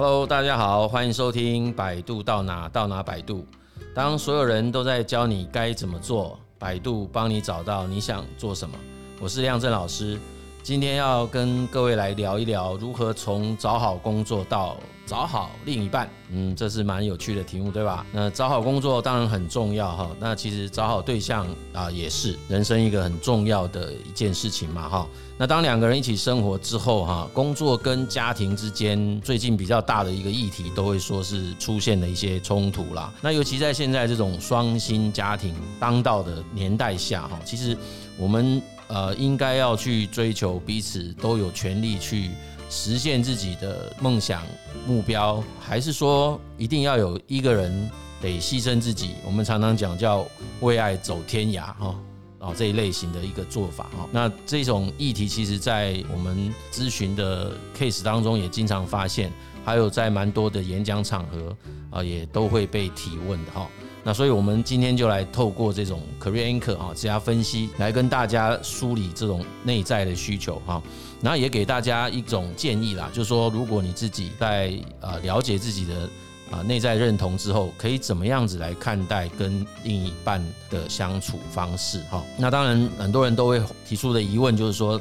Hello，大家好，欢迎收听百度到哪到哪百度。当所有人都在教你该怎么做，百度帮你找到你想做什么。我是亮正老师。今天要跟各位来聊一聊如何从找好工作到找好另一半，嗯，这是蛮有趣的题目，对吧？那找好工作当然很重要哈，那其实找好对象啊也是人生一个很重要的一件事情嘛哈。那当两个人一起生活之后哈，工作跟家庭之间最近比较大的一个议题，都会说是出现了一些冲突啦。那尤其在现在这种双薪家庭当道的年代下哈，其实我们。呃，应该要去追求彼此都有权利去实现自己的梦想目标，还是说一定要有一个人得牺牲自己？我们常常讲叫为爱走天涯哈，啊这一类型的一个做法哈。那这种议题其实在我们咨询的 case 当中也经常发现，还有在蛮多的演讲场合啊也都会被提问的哈。那所以，我们今天就来透过这种 Career Anchor 啊，这家分析来跟大家梳理这种内在的需求哈，然后也给大家一种建议啦，就是说，如果你自己在呃了解自己的啊内在认同之后，可以怎么样子来看待跟另一半的相处方式哈？那当然，很多人都会提出的疑问就是说，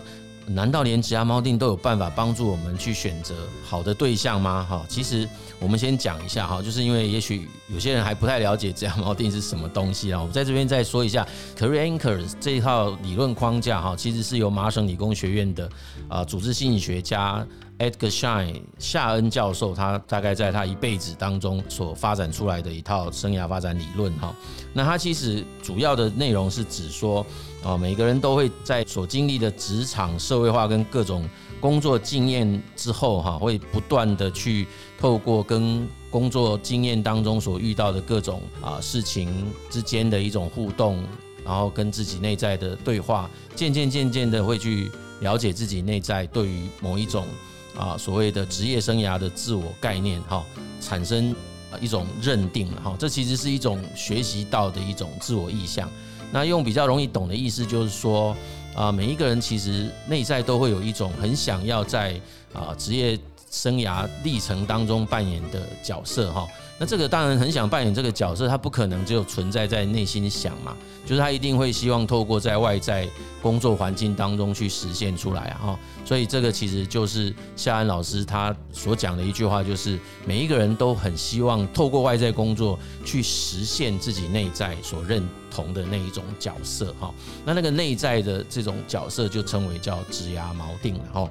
难道连职涯锚定都有办法帮助我们去选择好的对象吗？哈，其实我们先讲一下哈，就是因为也许有些人还不太了解职涯锚定是什么东西啊。我们在这边再说一下，Career Anchors 这一套理论框架哈，其实是由麻省理工学院的啊组织心理学家 Edgar Shine 夏恩教授，他大概在他一辈子当中所发展出来的一套生涯发展理论哈。那他其实主要的内容是指说。啊，每个人都会在所经历的职场社会化跟各种工作经验之后，哈，会不断的去透过跟工作经验当中所遇到的各种啊事情之间的一种互动，然后跟自己内在的对话，渐渐渐渐的会去了解自己内在对于某一种啊所谓的职业生涯的自我概念，哈，产生一种认定，哈，这其实是一种学习到的一种自我意向。那用比较容易懂的意思就是说，啊，每一个人其实内在都会有一种很想要在啊职业生涯历程当中扮演的角色哈。那这个当然很想扮演这个角色，他不可能只有存在在内心想嘛，就是他一定会希望透过在外在工作环境当中去实现出来啊。所以这个其实就是夏安老师他所讲的一句话，就是每一个人都很希望透过外在工作去实现自己内在所认同的那一种角色哈，那那个内在的这种角色就称为叫职涯锚定了哈。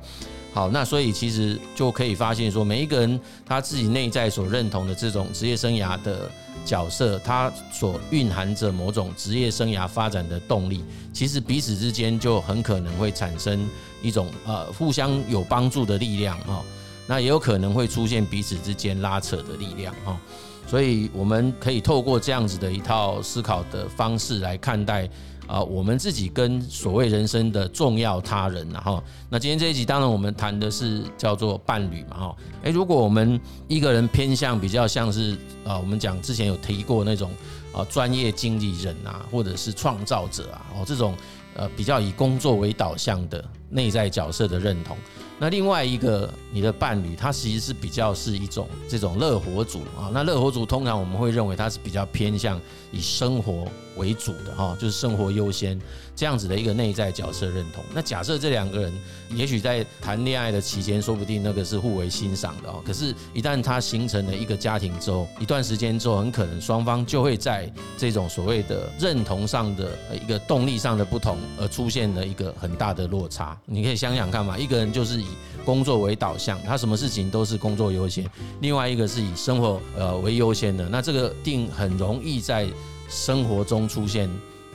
好，那所以其实就可以发现说，每一个人他自己内在所认同的这种职业生涯的角色，它所蕴含着某种职业生涯发展的动力，其实彼此之间就很可能会产生一种呃互相有帮助的力量哈。那也有可能会出现彼此之间拉扯的力量哈。所以我们可以透过这样子的一套思考的方式来看待啊，我们自己跟所谓人生的重要他人，然后那今天这一集当然我们谈的是叫做伴侣嘛哈，诶，如果我们一个人偏向比较像是啊，我们讲之前有提过那种啊专业经理人啊，或者是创造者啊，哦这种呃比较以工作为导向的内在角色的认同。那另外一个你的伴侣，他其实是比较是一种这种乐活族啊。那乐活族通常我们会认为他是比较偏向以生活为主的哈，就是生活优先这样子的一个内在角色认同。那假设这两个人，也许在谈恋爱的期间，说不定那个是互为欣赏的哦。可是，一旦他形成了一个家庭之后，一段时间之后，很可能双方就会在这种所谓的认同上的一个动力上的不同，而出现了一个很大的落差。你可以想想看嘛，一个人就是以工作为导向，他什么事情都是工作优先；另外一个是以生活呃为优先的，那这个定很容易在。生活中出现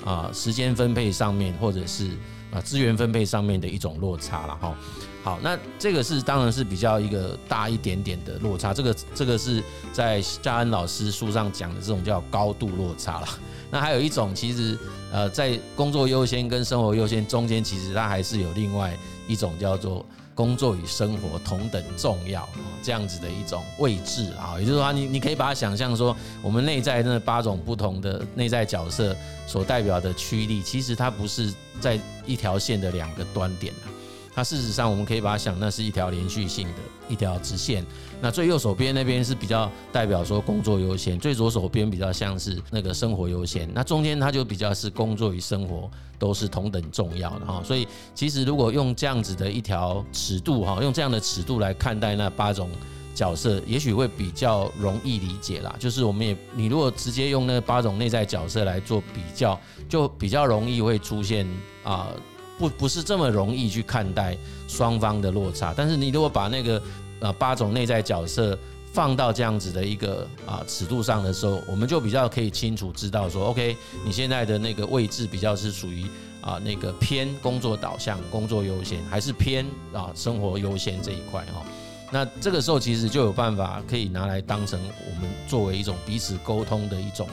啊，时间分配上面或者是啊资源分配上面的一种落差了哈。好，那这个是当然是比较一个大一点点的落差。这个这个是在夏恩老师书上讲的这种叫高度落差了。那还有一种，其实呃在工作优先跟生活优先中间，其实它还是有另外一种叫做。工作与生活同等重要，这样子的一种位置啊，也就是说，你你可以把它想象说，我们内在那八种不同的内在角色所代表的驱力，其实它不是在一条线的两个端点，它事实上我们可以把它想，那是一条连续性的一条直线。那最右手边那边是比较代表说工作优先，最左手边比较像是那个生活优先。那中间它就比较是工作与生活都是同等重要的哈。所以其实如果用这样子的一条尺度哈，用这样的尺度来看待那八种角色，也许会比较容易理解啦。就是我们也你如果直接用那八种内在角色来做比较，就比较容易会出现啊。不不是这么容易去看待双方的落差，但是你如果把那个呃八种内在角色放到这样子的一个啊尺度上的时候，我们就比较可以清楚知道说，OK，你现在的那个位置比较是属于啊那个偏工作导向、工作优先，还是偏啊生活优先这一块哈？那这个时候其实就有办法可以拿来当成我们作为一种彼此沟通的一种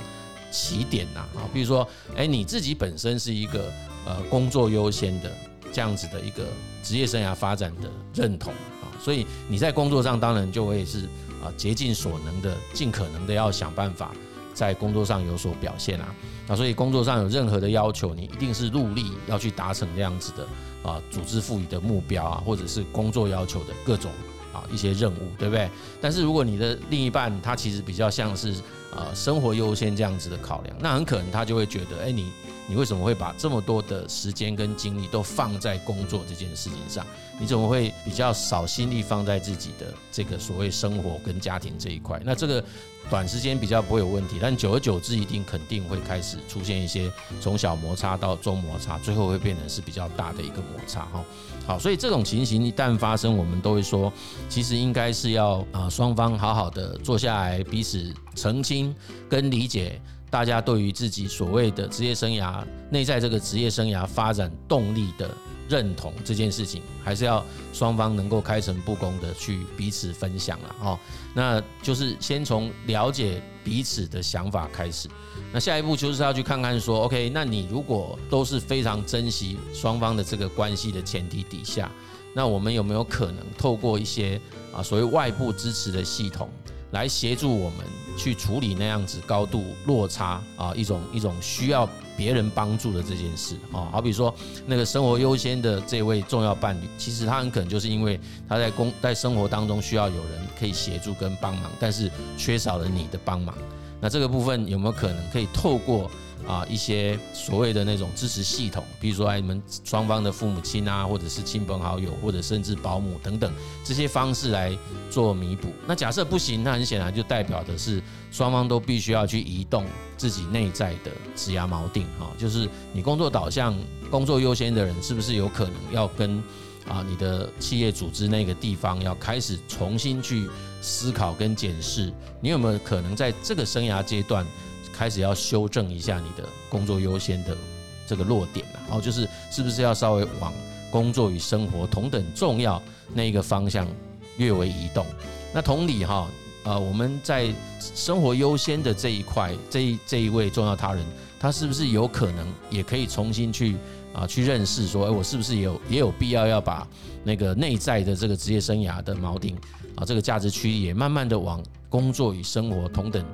起点呐啊，比如说，哎，你自己本身是一个。呃，工作优先的这样子的一个职业生涯发展的认同啊，所以你在工作上当然就会是啊竭尽所能的，尽可能的要想办法在工作上有所表现啊。那所以工作上有任何的要求，你一定是努力要去达成这样子的啊组织赋予的目标啊，或者是工作要求的各种啊一些任务，对不对？但是如果你的另一半他其实比较像是啊生活优先这样子的考量，那很可能他就会觉得，哎，你。你为什么会把这么多的时间跟精力都放在工作这件事情上？你怎么会比较少心力放在自己的这个所谓生活跟家庭这一块？那这个短时间比较不会有问题，但久而久之一定肯定会开始出现一些从小摩擦到中摩擦，最后会变成是比较大的一个摩擦哈。好，所以这种情形一旦发生，我们都会说，其实应该是要啊双方好好的坐下来，彼此澄清跟理解。大家对于自己所谓的职业生涯内在这个职业生涯发展动力的认同这件事情，还是要双方能够开诚布公的去彼此分享了哦。那就是先从了解彼此的想法开始。那下一步就是要去看看说，OK，那你如果都是非常珍惜双方的这个关系的前提底下，那我们有没有可能透过一些啊所谓外部支持的系统？来协助我们去处理那样子高度落差啊，一种一种需要别人帮助的这件事啊，好比说那个生活优先的这位重要伴侣，其实他很可能就是因为他在工在生活当中需要有人可以协助跟帮忙，但是缺少了你的帮忙，那这个部分有没有可能可以透过？啊，一些所谓的那种支持系统，比如说哎，你们双方的父母亲啊，或者是亲朋好友，或者甚至保姆等等这些方式来做弥补。那假设不行，那很显然就代表的是双方都必须要去移动自己内在的职涯锚定哈，就是你工作导向、工作优先的人，是不是有可能要跟啊你的企业组织那个地方要开始重新去思考跟检视，你有没有可能在这个生涯阶段？开始要修正一下你的工作优先的这个落点了，然后就是是不是要稍微往工作与生活同等重要那一个方向略微移动？那同理哈，呃，我们在生活优先的这一块，这一这一位重要他人，他是不是有可能也可以重新去啊去认识说，哎，我是不是也有也有必要要把那个内在的这个职业生涯的锚定啊，这个价值区也慢慢的往工作与生活同等。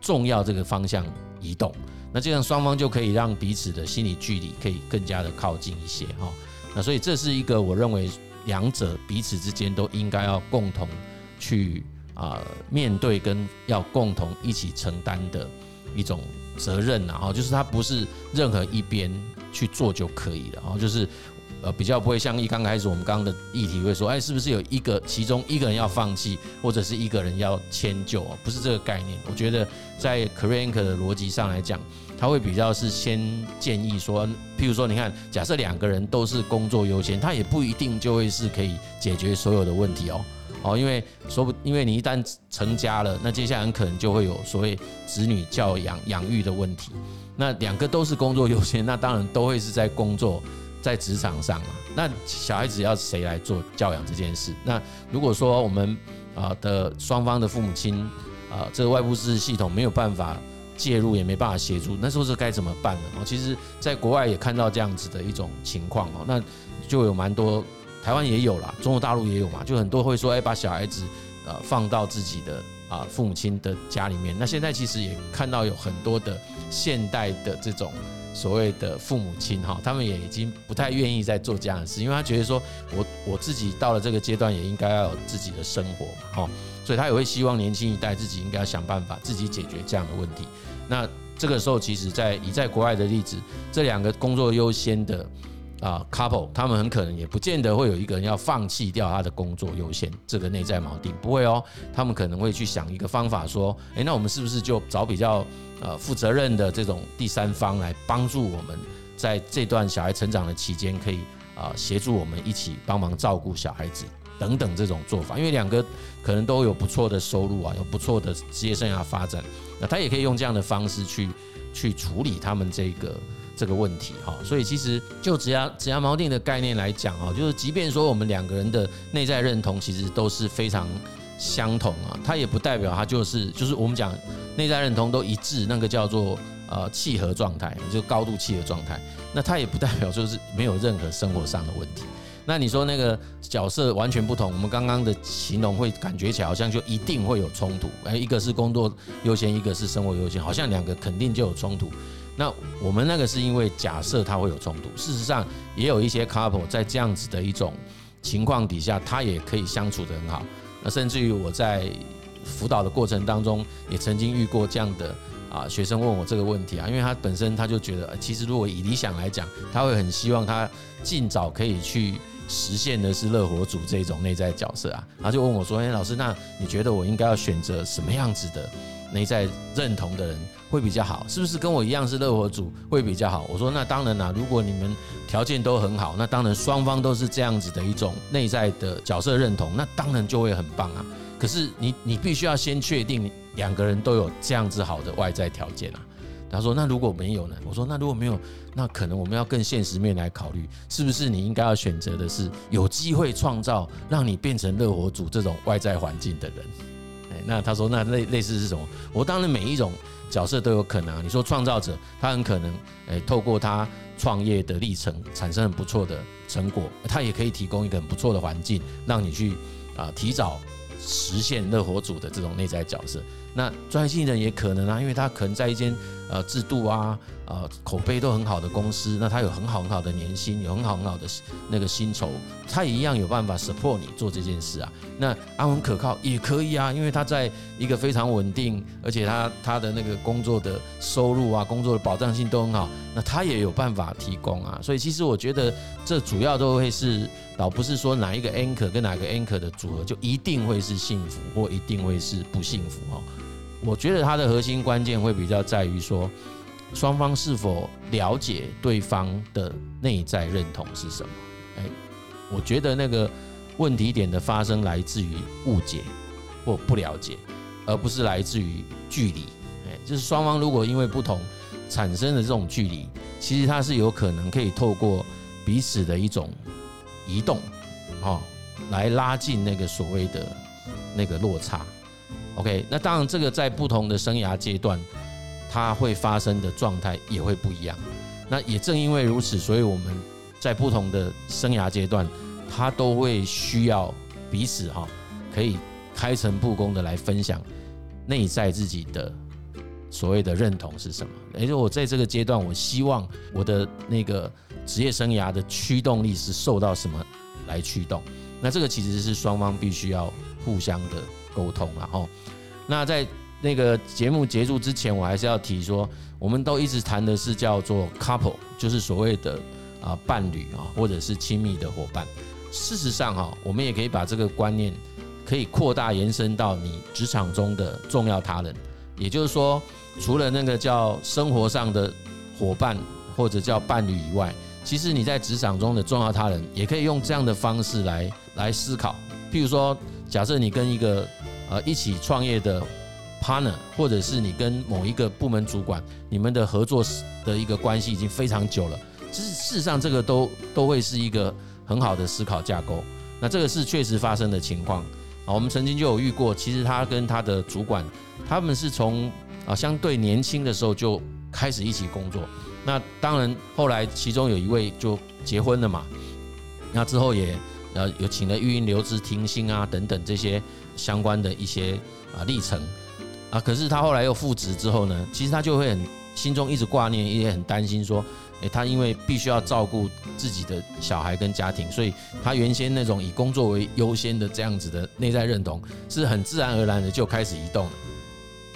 重要这个方向移动，那这样双方就可以让彼此的心理距离可以更加的靠近一些哈。那所以这是一个我认为两者彼此之间都应该要共同去啊面对跟要共同一起承担的一种责任呐哈，就是它不是任何一边去做就可以了哈，就是。呃，比较不会像一刚开始我们刚刚的议题会说，哎，是不是有一个其中一个人要放弃，或者是一个人要迁就啊？不是这个概念。我觉得在 Korean 的逻辑上来讲，他会比较是先建议说，譬如说，你看，假设两个人都是工作优先，他也不一定就会是可以解决所有的问题哦。哦，因为说不，因为你一旦成家了，那接下来很可能就会有所谓子女教养养育的问题。那两个都是工作优先，那当然都会是在工作。在职场上啊，那小孩子要谁来做教养这件事？那如果说我们啊的双方的父母亲啊，这个外部支持系统没有办法介入，也没办法协助，那时候是该怎么办呢？哦，其实在国外也看到这样子的一种情况哦，那就有蛮多，台湾也有啦，中国大陆也有嘛，就很多会说，哎，把小孩子呃放到自己的啊父母亲的家里面。那现在其实也看到有很多的现代的这种。所谓的父母亲哈，他们也已经不太愿意再做这样的事，因为他觉得说我我自己到了这个阶段也应该要有自己的生活嘛哈，所以他也会希望年轻一代自己应该要想办法自己解决这样的问题。那这个时候，其实在以在国外的例子，这两个工作优先的。啊，couple，他们很可能也不见得会有一个人要放弃掉他的工作优先这个内在锚定，不会哦，他们可能会去想一个方法，说，诶，那我们是不是就找比较呃负责任的这种第三方来帮助我们，在这段小孩成长的期间，可以啊协助我们一起帮忙照顾小孩子等等这种做法，因为两个可能都有不错的收入啊，有不错的职业生涯发展，那他也可以用这样的方式去去处理他们这个。这个问题哈，所以其实就职涯职涯锚定的概念来讲啊，就是即便说我们两个人的内在认同其实都是非常相同啊，它也不代表它就是就是我们讲内在认同都一致，那个叫做呃契合状态，就高度契合状态。那它也不代表就是没有任何生活上的问题。那你说那个角色完全不同，我们刚刚的形容会感觉起来好像就一定会有冲突，哎，一个是工作优先，一个是生活优先，好像两个肯定就有冲突。那我们那个是因为假设他会有冲突，事实上也有一些 couple 在这样子的一种情况底下，他也可以相处得很好。那甚至于我在辅导的过程当中，也曾经遇过这样的啊学生问我这个问题啊，因为他本身他就觉得，其实如果以理想来讲，他会很希望他尽早可以去实现的是乐活组这种内在角色啊，他就问我说：“哎，老师，那你觉得我应该要选择什么样子的内在认同的人？”会比较好，是不是跟我一样是乐活组会比较好？我说那当然啦，如果你们条件都很好，那当然双方都是这样子的一种内在的角色认同，那当然就会很棒啊。可是你你必须要先确定两个人都有这样子好的外在条件啊。他说那如果没有呢？我说那如果没有，那可能我们要更现实面来考虑，是不是你应该要选择的是有机会创造让你变成乐活组这种外在环境的人？那他说那类类似是什么？我当然每一种。角色都有可能啊，你说创造者，他很可能，诶，透过他创业的历程产生很不错的成果，他也可以提供一个很不错的环境，让你去啊提早实现热火组的这种内在角色。那专业经理人也可能啊，因为他可能在一间呃制度啊、呃口碑都很好的公司，那他有很好很好的年薪，有很好很好的那个薪酬，他也一样有办法 support 你做这件事啊。那安稳可靠也可以啊，因为他在一个非常稳定，而且他他的那个工作的收入啊、工作的保障性都很好，那他也有办法提供啊。所以其实我觉得这主要都会是，倒不是说哪一个 anchor 跟哪个 anchor 的组合就一定会是幸福或一定会是不幸福哦。我觉得它的核心关键会比较在于说，双方是否了解对方的内在认同是什么？哎，我觉得那个问题点的发生来自于误解或不了解，而不是来自于距离。哎，就是双方如果因为不同产生的这种距离，其实它是有可能可以透过彼此的一种移动，哦，来拉近那个所谓的那个落差。OK，那当然，这个在不同的生涯阶段，它会发生的状态也会不一样。那也正因为如此，所以我们在不同的生涯阶段，它都会需要彼此哈，可以开诚布公的来分享内在自己的所谓的认同是什么。也就我在这个阶段，我希望我的那个职业生涯的驱动力是受到什么来驱动？那这个其实是双方必须要互相的。沟通，然后，那在那个节目结束之前，我还是要提说，我们都一直谈的是叫做 couple，就是所谓的啊伴侣啊，或者是亲密的伙伴。事实上哈，我们也可以把这个观念可以扩大延伸到你职场中的重要他人，也就是说，除了那个叫生活上的伙伴或者叫伴侣以外，其实你在职场中的重要他人，也可以用这样的方式来来思考，譬如说。假设你跟一个呃一起创业的 partner，或者是你跟某一个部门主管，你们的合作的一个关系已经非常久了，其实事实上这个都都会是一个很好的思考架构。那这个是确实发生的情况啊，我们曾经就有遇过，其实他跟他的主管，他们是从啊相对年轻的时候就开始一起工作。那当然后来其中有一位就结婚了嘛，那之后也。然后，有请了育婴留职停薪啊，等等这些相关的一些啊历程啊，可是他后来又复职之后呢，其实他就会很心中一直挂念，也很担心说，诶，他因为必须要照顾自己的小孩跟家庭，所以他原先那种以工作为优先的这样子的内在认同，是很自然而然的就开始移动了。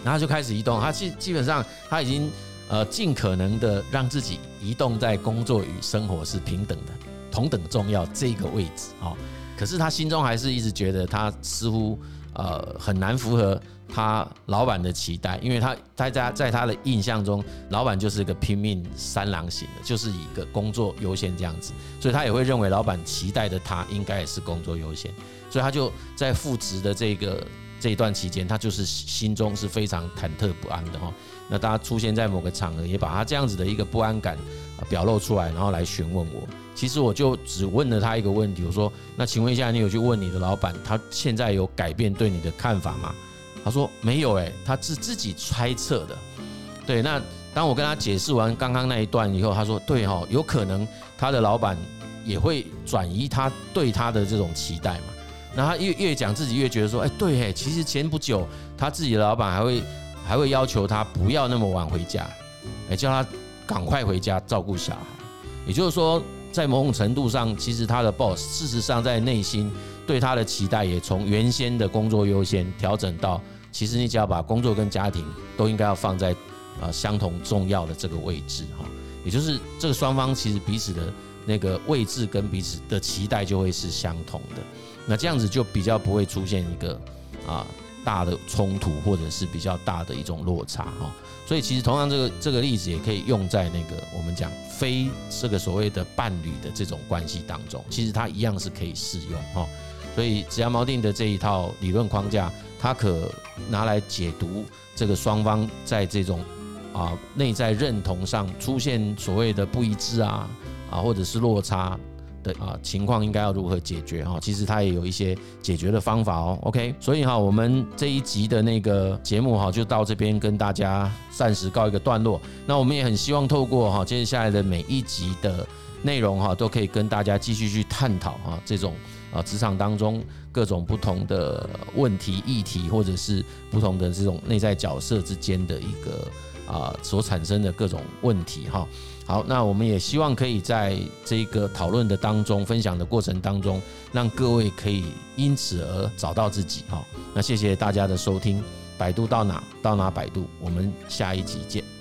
然后就开始移动，他基基本上他已经呃尽可能的让自己移动在工作与生活是平等的、同等重要这个位置啊。可是他心中还是一直觉得他似乎呃很难符合他老板的期待，因为他大家在他的印象中，老板就是一个拼命三郎型的，就是一个工作优先这样子，所以他也会认为老板期待的他应该也是工作优先，所以他就在复职的这个。这一段期间，他就是心中是非常忐忑不安的哈。那大家出现在某个场合，也把他这样子的一个不安感表露出来，然后来询问我。其实我就只问了他一个问题，我说：“那请问一下，你有去问你的老板，他现在有改变对你的看法吗？”他说：“没有，诶，他是自己猜测的。”对，那当我跟他解释完刚刚那一段以后，他说：“对哈，有可能他的老板也会转移他对他的这种期待嘛。”那他越越讲自己越觉得说，哎，对，哎，其实前不久他自己的老板还会还会要求他不要那么晚回家，哎，叫他赶快回家照顾小孩。也就是说，在某种程度上，其实他的 boss 事实上在内心对他的期待也从原先的工作优先调整到，其实你只要把工作跟家庭都应该要放在呃相同重要的这个位置哈。也就是这个双方其实彼此的那个位置跟彼此的期待就会是相同的。那这样子就比较不会出现一个啊大的冲突，或者是比较大的一种落差哈。所以其实同样这个这个例子也可以用在那个我们讲非这个所谓的伴侣的这种关系当中，其实它一样是可以适用哈。所以只要锚定的这一套理论框架，它可拿来解读这个双方在这种啊内在认同上出现所谓的不一致啊啊或者是落差。的啊情况应该要如何解决哈？其实它也有一些解决的方法哦。OK，所以哈，我们这一集的那个节目哈，就到这边跟大家暂时告一个段落。那我们也很希望透过哈接下来的每一集的内容哈，都可以跟大家继续去探讨哈这种啊职场当中各种不同的问题议题，或者是不同的这种内在角色之间的一个啊所产生的各种问题哈。好，那我们也希望可以在这个讨论的当中、分享的过程当中，让各位可以因此而找到自己。哈，那谢谢大家的收听，百度到哪到哪百度，我们下一集见。